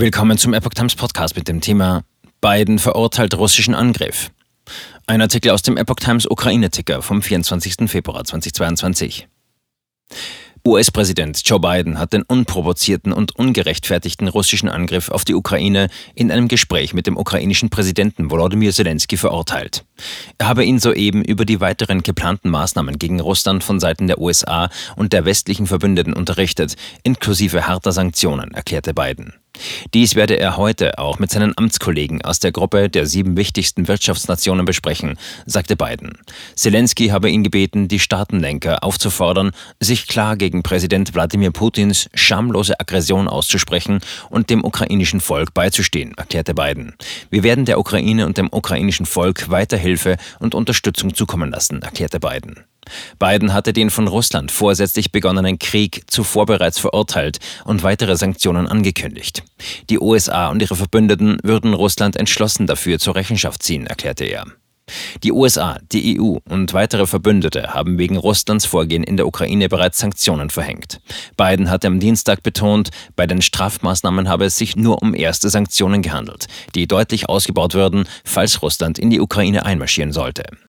Willkommen zum Epoch Times Podcast mit dem Thema Biden verurteilt russischen Angriff. Ein Artikel aus dem Epoch Times Ukraine-Ticker vom 24. Februar 2022. US-Präsident Joe Biden hat den unprovozierten und ungerechtfertigten russischen Angriff auf die Ukraine in einem Gespräch mit dem ukrainischen Präsidenten Volodymyr Zelensky verurteilt. Er habe ihn soeben über die weiteren geplanten Maßnahmen gegen Russland von Seiten der USA und der westlichen Verbündeten unterrichtet, inklusive harter Sanktionen, erklärte Biden. Dies werde er heute auch mit seinen Amtskollegen aus der Gruppe der sieben wichtigsten Wirtschaftsnationen besprechen, sagte Biden. Zelensky habe ihn gebeten, die Staatenlenker aufzufordern, sich klar gegen Präsident Wladimir Putins schamlose Aggression auszusprechen und dem ukrainischen Volk beizustehen, erklärte Biden. Wir werden der Ukraine und dem ukrainischen Volk weiter Hilfe und Unterstützung zukommen lassen, erklärte Biden. Biden hatte den von Russland vorsätzlich begonnenen Krieg zuvor bereits verurteilt und weitere Sanktionen angekündigt. Die USA und ihre Verbündeten würden Russland entschlossen dafür zur Rechenschaft ziehen, erklärte er. Die USA, die EU und weitere Verbündete haben wegen Russlands Vorgehen in der Ukraine bereits Sanktionen verhängt. Biden hatte am Dienstag betont, bei den Strafmaßnahmen habe es sich nur um erste Sanktionen gehandelt, die deutlich ausgebaut würden, falls Russland in die Ukraine einmarschieren sollte.